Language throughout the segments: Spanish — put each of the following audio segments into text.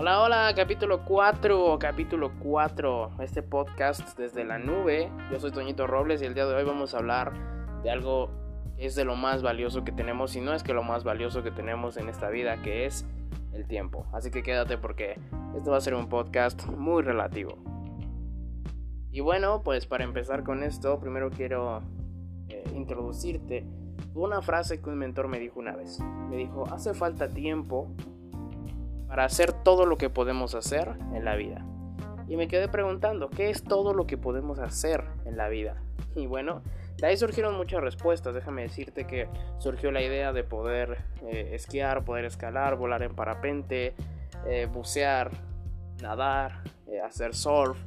Hola, hola, capítulo 4, capítulo 4, este podcast desde la nube. Yo soy Toñito Robles y el día de hoy vamos a hablar de algo que es de lo más valioso que tenemos, y no es que lo más valioso que tenemos en esta vida, que es el tiempo. Así que quédate porque esto va a ser un podcast muy relativo. Y bueno, pues para empezar con esto, primero quiero eh, introducirte una frase que un mentor me dijo una vez. Me dijo, hace falta tiempo para hacer todo lo que podemos hacer en la vida. Y me quedé preguntando, ¿qué es todo lo que podemos hacer en la vida? Y bueno, de ahí surgieron muchas respuestas. Déjame decirte que surgió la idea de poder eh, esquiar, poder escalar, volar en parapente, eh, bucear, nadar, eh, hacer surf,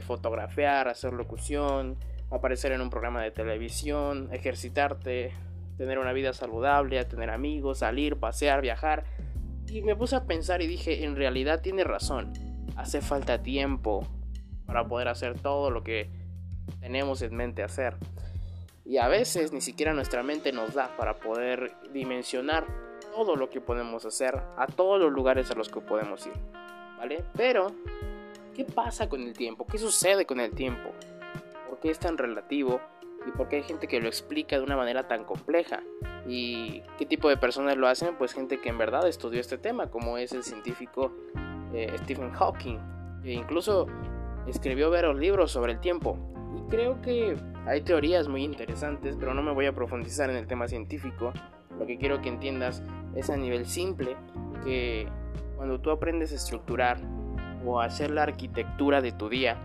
fotografiar, hacer locución, aparecer en un programa de televisión, ejercitarte, tener una vida saludable, tener amigos, salir, pasear, viajar y me puse a pensar y dije, en realidad tiene razón. Hace falta tiempo para poder hacer todo lo que tenemos en mente hacer. Y a veces ni siquiera nuestra mente nos da para poder dimensionar todo lo que podemos hacer a todos los lugares a los que podemos ir. ¿Vale? Pero, ¿qué pasa con el tiempo? ¿Qué sucede con el tiempo? ¿Por qué es tan relativo? Y por qué hay gente que lo explica de una manera tan compleja. ¿Y qué tipo de personas lo hacen? Pues gente que en verdad estudió este tema, como es el científico eh, Stephen Hawking, que incluso escribió varios libros sobre el tiempo. Y creo que hay teorías muy interesantes, pero no me voy a profundizar en el tema científico. Lo que quiero que entiendas es a nivel simple que cuando tú aprendes a estructurar o a hacer la arquitectura de tu día,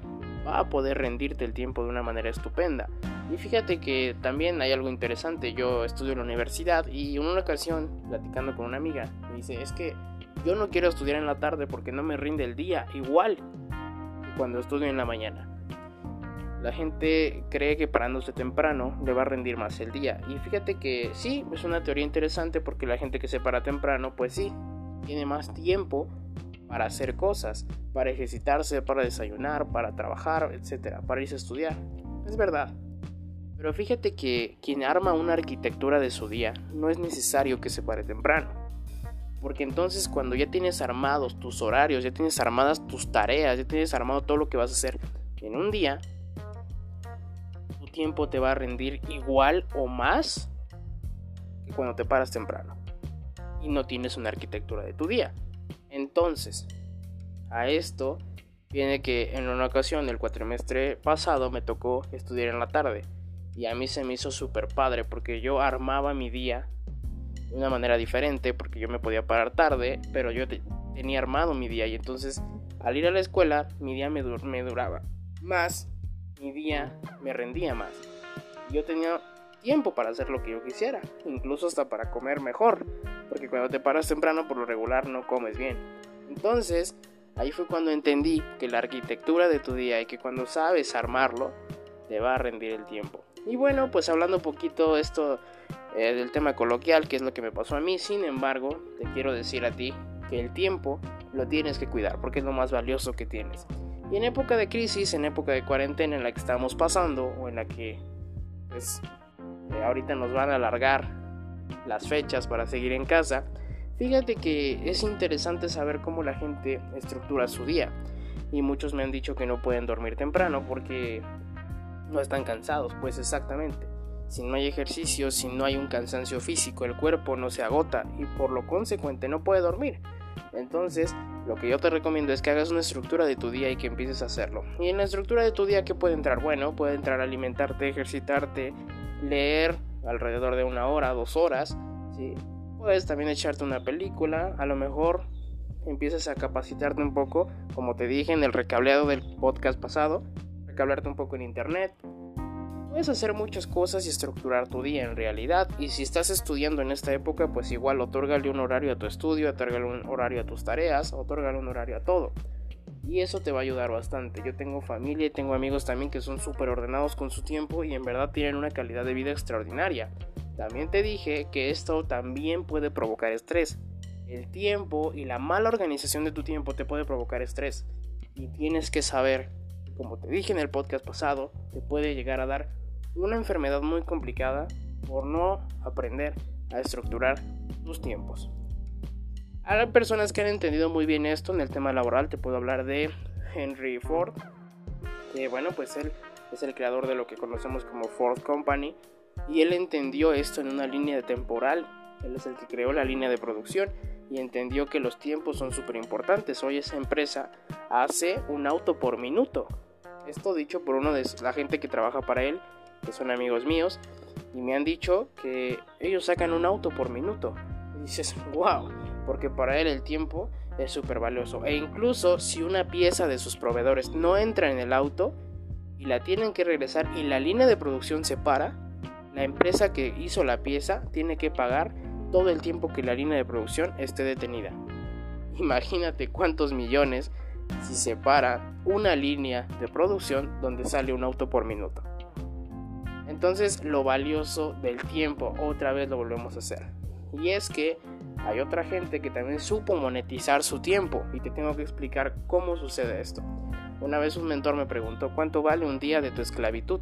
va a poder rendirte el tiempo de una manera estupenda. Y fíjate que también hay algo interesante. Yo estudio en la universidad y en una ocasión, platicando con una amiga, me dice, es que yo no quiero estudiar en la tarde porque no me rinde el día igual cuando estudio en la mañana. La gente cree que parándose temprano le va a rendir más el día. Y fíjate que sí, es una teoría interesante porque la gente que se para temprano, pues sí, tiene más tiempo para hacer cosas, para ejercitarse, para desayunar, para trabajar, etcétera, para irse a estudiar. Es verdad. Pero fíjate que quien arma una arquitectura de su día no es necesario que se pare temprano. Porque entonces cuando ya tienes armados tus horarios, ya tienes armadas tus tareas, ya tienes armado todo lo que vas a hacer en un día, tu tiempo te va a rendir igual o más que cuando te paras temprano. Y no tienes una arquitectura de tu día. Entonces, a esto viene que en una ocasión, el cuatrimestre pasado, me tocó estudiar en la tarde. Y a mí se me hizo súper padre porque yo armaba mi día de una manera diferente porque yo me podía parar tarde, pero yo tenía armado mi día y entonces al ir a la escuela mi día me, me duraba más, mi día me rendía más. Yo tenía tiempo para hacer lo que yo quisiera, incluso hasta para comer mejor, porque cuando te paras temprano por lo regular no comes bien. Entonces, ahí fue cuando entendí que la arquitectura de tu día y que cuando sabes armarlo, te va a rendir el tiempo. Y bueno, pues hablando un poquito esto eh, del tema coloquial, que es lo que me pasó a mí, sin embargo, te quiero decir a ti que el tiempo lo tienes que cuidar porque es lo más valioso que tienes. Y en época de crisis, en época de cuarentena en la que estamos pasando o en la que pues eh, ahorita nos van a alargar las fechas para seguir en casa, fíjate que es interesante saber cómo la gente estructura su día. Y muchos me han dicho que no pueden dormir temprano porque no están cansados, pues exactamente. Si no hay ejercicio, si no hay un cansancio físico, el cuerpo no se agota y por lo consecuente no puede dormir. Entonces, lo que yo te recomiendo es que hagas una estructura de tu día y que empieces a hacerlo. Y en la estructura de tu día, ¿qué puede entrar? Bueno, puede entrar alimentarte, ejercitarte, leer alrededor de una hora, dos horas. Puedes también echarte una película, a lo mejor empiezas a capacitarte un poco, como te dije en el recableado del podcast pasado, hablarte un poco en internet. Puedes hacer muchas cosas y estructurar tu día en realidad. Y si estás estudiando en esta época, pues igual otórgale un horario a tu estudio, otórgale un horario a tus tareas, otórgale un horario a todo. Y eso te va a ayudar bastante. Yo tengo familia y tengo amigos también que son súper ordenados con su tiempo y en verdad tienen una calidad de vida extraordinaria. También te dije que esto también puede provocar estrés. El tiempo y la mala organización de tu tiempo te puede provocar estrés. Y tienes que saber como te dije en el podcast pasado, te puede llegar a dar una enfermedad muy complicada por no aprender a estructurar tus tiempos. Hay personas que han entendido muy bien esto en el tema laboral. Te puedo hablar de Henry Ford, que bueno, pues él es el creador de lo que conocemos como Ford Company y él entendió esto en una línea temporal. Él es el que creó la línea de producción y entendió que los tiempos son súper importantes. Hoy esa empresa hace un auto por minuto. Esto dicho por uno de la gente que trabaja para él, que son amigos míos, y me han dicho que ellos sacan un auto por minuto. Y dices, wow, porque para él el tiempo es súper valioso. E incluso si una pieza de sus proveedores no entra en el auto y la tienen que regresar y la línea de producción se para, la empresa que hizo la pieza tiene que pagar todo el tiempo que la línea de producción esté detenida. Imagínate cuántos millones si se para una línea de producción donde sale un auto por minuto. Entonces lo valioso del tiempo otra vez lo volvemos a hacer. Y es que hay otra gente que también supo monetizar su tiempo y te tengo que explicar cómo sucede esto. Una vez un mentor me preguntó cuánto vale un día de tu esclavitud.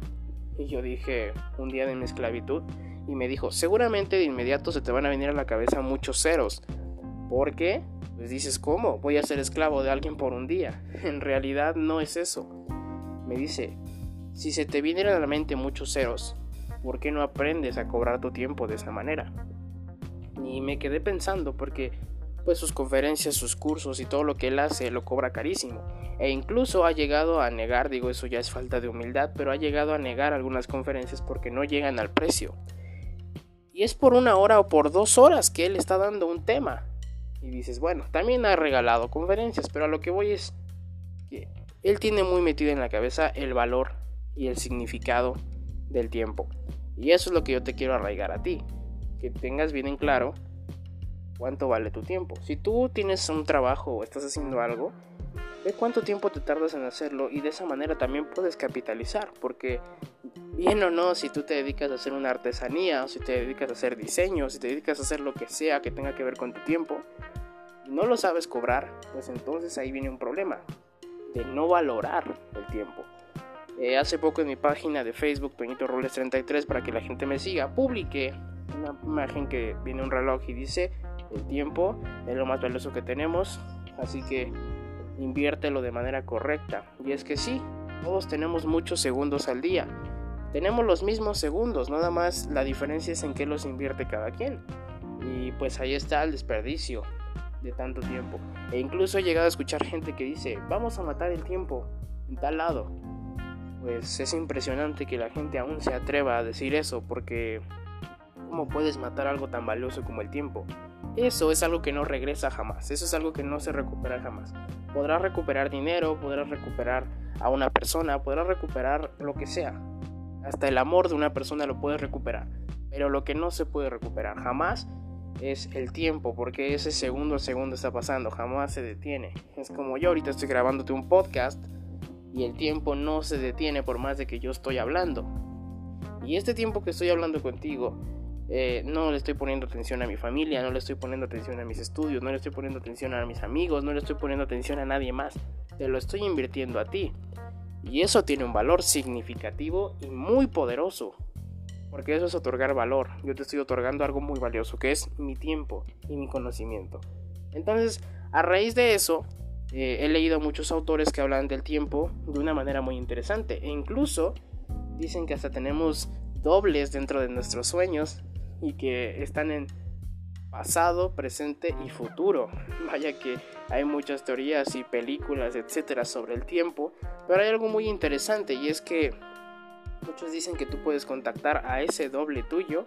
Y yo dije, un día de mi esclavitud. Y me dijo, seguramente de inmediato se te van a venir a la cabeza muchos ceros. ¿Por qué? Pues dices, ¿cómo? Voy a ser esclavo de alguien por un día. En realidad no es eso. Me dice, si se te vienen a la mente muchos ceros, ¿por qué no aprendes a cobrar tu tiempo de esa manera? Y me quedé pensando porque pues sus conferencias, sus cursos y todo lo que él hace lo cobra carísimo. E incluso ha llegado a negar, digo eso ya es falta de humildad, pero ha llegado a negar algunas conferencias porque no llegan al precio. Y es por una hora o por dos horas que él está dando un tema. Y dices, bueno, también ha regalado conferencias, pero a lo que voy es que él tiene muy metido en la cabeza el valor y el significado del tiempo. Y eso es lo que yo te quiero arraigar a ti que tengas bien en claro cuánto vale tu tiempo. Si tú tienes un trabajo o estás haciendo algo, ve cuánto tiempo te tardas en hacerlo y de esa manera también puedes capitalizar, porque bien o no, si tú te dedicas a hacer una artesanía, o si te dedicas a hacer diseño, si te dedicas a hacer lo que sea que tenga que ver con tu tiempo, no lo sabes cobrar, pues entonces ahí viene un problema de no valorar el tiempo. Eh, hace poco en mi página de Facebook, Toñito Roles 33, para que la gente me siga, publiqué una imagen que viene un reloj y dice el tiempo es lo más valioso que tenemos, así que inviértelo de manera correcta. Y es que sí, todos tenemos muchos segundos al día. Tenemos los mismos segundos, nada más la diferencia es en qué los invierte cada quien. Y pues ahí está el desperdicio de tanto tiempo. E incluso he llegado a escuchar gente que dice, vamos a matar el tiempo en tal lado. Pues es impresionante que la gente aún se atreva a decir eso porque ¿Cómo puedes matar algo tan valioso como el tiempo? Eso es algo que no regresa jamás, eso es algo que no se recupera jamás. Podrás recuperar dinero, podrás recuperar a una persona, podrás recuperar lo que sea. Hasta el amor de una persona lo puedes recuperar. Pero lo que no se puede recuperar jamás es el tiempo, porque ese segundo a segundo está pasando, jamás se detiene. Es como yo ahorita estoy grabándote un podcast y el tiempo no se detiene por más de que yo estoy hablando. Y este tiempo que estoy hablando contigo eh, no le estoy poniendo atención a mi familia, no le estoy poniendo atención a mis estudios, no le estoy poniendo atención a mis amigos, no le estoy poniendo atención a nadie más. Te lo estoy invirtiendo a ti. Y eso tiene un valor significativo y muy poderoso. Porque eso es otorgar valor. Yo te estoy otorgando algo muy valioso, que es mi tiempo y mi conocimiento. Entonces, a raíz de eso, eh, he leído muchos autores que hablan del tiempo de una manera muy interesante. E incluso dicen que hasta tenemos dobles dentro de nuestros sueños y que están en pasado, presente y futuro. Vaya que hay muchas teorías y películas, etcétera, sobre el tiempo, pero hay algo muy interesante y es que muchos dicen que tú puedes contactar a ese doble tuyo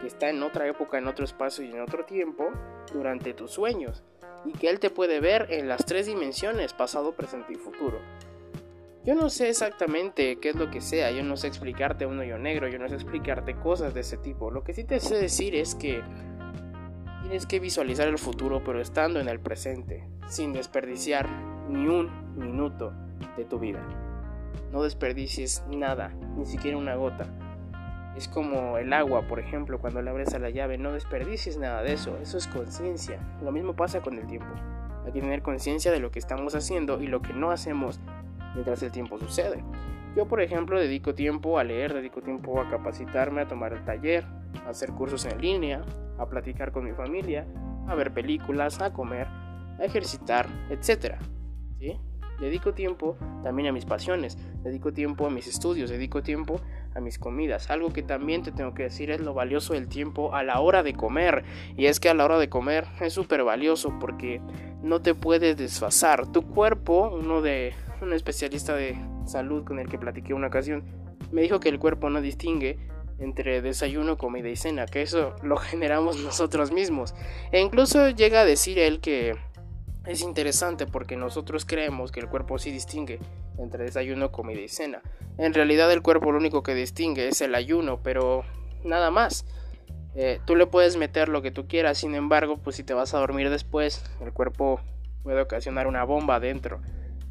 que está en otra época, en otro espacio y en otro tiempo durante tus sueños y que él te puede ver en las tres dimensiones, pasado, presente y futuro. Yo no sé exactamente qué es lo que sea, yo no sé explicarte un hoyo negro, yo no sé explicarte cosas de ese tipo. Lo que sí te sé decir es que tienes que visualizar el futuro pero estando en el presente, sin desperdiciar ni un minuto de tu vida. No desperdicies nada, ni siquiera una gota. Es como el agua, por ejemplo, cuando le abres a la llave, no desperdicies nada de eso, eso es conciencia. Lo mismo pasa con el tiempo. Hay que tener conciencia de lo que estamos haciendo y lo que no hacemos mientras el tiempo sucede. Yo, por ejemplo, dedico tiempo a leer, dedico tiempo a capacitarme, a tomar el taller, a hacer cursos en línea, a platicar con mi familia a ver películas, a comer, a ejercitar, etc. ¿Sí? Dedico tiempo también a mis pasiones, dedico tiempo a mis estudios, dedico tiempo a mis comidas. Algo que también te tengo que decir es lo valioso del tiempo a la hora de comer. Y es que a la hora de comer es súper valioso porque no te puedes desfasar. Tu cuerpo, uno de un especialista de salud con el que platiqué una ocasión, me dijo que el cuerpo no distingue entre desayuno, comida y cena, que eso lo generamos nosotros mismos. E incluso llega a decir él que es interesante porque nosotros creemos que el cuerpo sí distingue entre desayuno, comida y cena. En realidad el cuerpo lo único que distingue es el ayuno, pero nada más. Eh, tú le puedes meter lo que tú quieras, sin embargo, pues si te vas a dormir después, el cuerpo puede ocasionar una bomba adentro.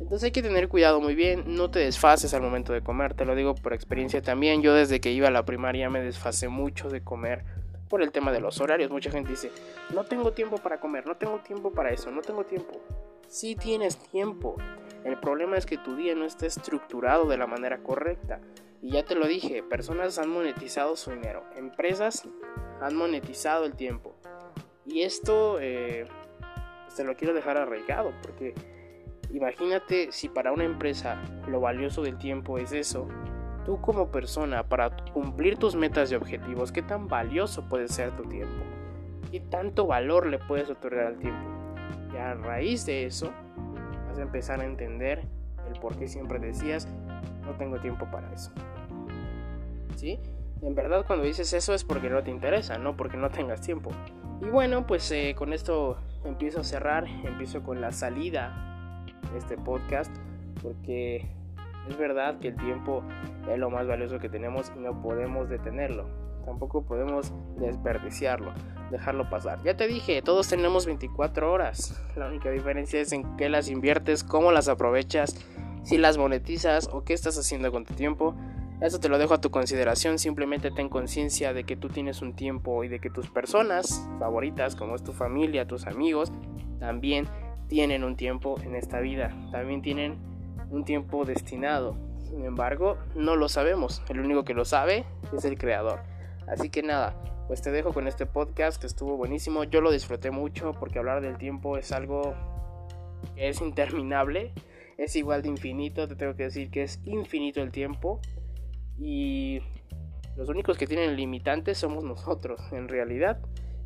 Entonces hay que tener cuidado muy bien, no te desfases al momento de comer, te lo digo por experiencia también. Yo desde que iba a la primaria me desfasé mucho de comer por el tema de los horarios. Mucha gente dice, no tengo tiempo para comer, no tengo tiempo para eso, no tengo tiempo. Sí tienes tiempo. El problema es que tu día no está estructurado de la manera correcta. Y ya te lo dije, personas han monetizado su dinero, empresas han monetizado el tiempo. Y esto eh, te lo quiero dejar arraigado, porque imagínate si para una empresa lo valioso del tiempo es eso, Tú como persona, para cumplir tus metas y objetivos, ¿qué tan valioso puede ser tu tiempo? ¿Qué tanto valor le puedes otorgar al tiempo? Y a raíz de eso, vas a empezar a entender el por qué siempre decías, no tengo tiempo para eso. ¿Sí? En verdad cuando dices eso es porque no te interesa, no porque no tengas tiempo. Y bueno, pues eh, con esto empiezo a cerrar, empiezo con la salida este podcast, porque es verdad que el tiempo es lo más valioso que tenemos y no podemos detenerlo. Tampoco podemos desperdiciarlo, dejarlo pasar. Ya te dije, todos tenemos 24 horas. La única diferencia es en qué las inviertes, cómo las aprovechas, si las monetizas o qué estás haciendo con tu tiempo. Eso te lo dejo a tu consideración, simplemente ten conciencia de que tú tienes un tiempo y de que tus personas favoritas, como es tu familia, tus amigos, también tienen un tiempo en esta vida, también tienen un tiempo destinado. Sin embargo, no lo sabemos. El único que lo sabe es el creador. Así que nada, pues te dejo con este podcast que estuvo buenísimo. Yo lo disfruté mucho porque hablar del tiempo es algo que es interminable. Es igual de infinito. Te tengo que decir que es infinito el tiempo. Y los únicos que tienen limitantes somos nosotros. En realidad,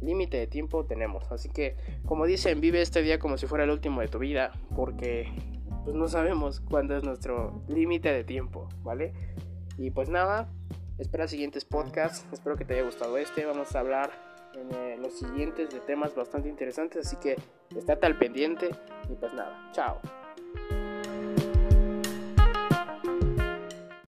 límite de tiempo tenemos. Así que, como dicen, vive este día como si fuera el último de tu vida. Porque pues no sabemos cuándo es nuestro límite de tiempo, ¿vale? Y pues nada, espera siguientes podcasts, espero que te haya gustado este, vamos a hablar en eh, los siguientes de temas bastante interesantes, así que estate al pendiente y pues nada, chao.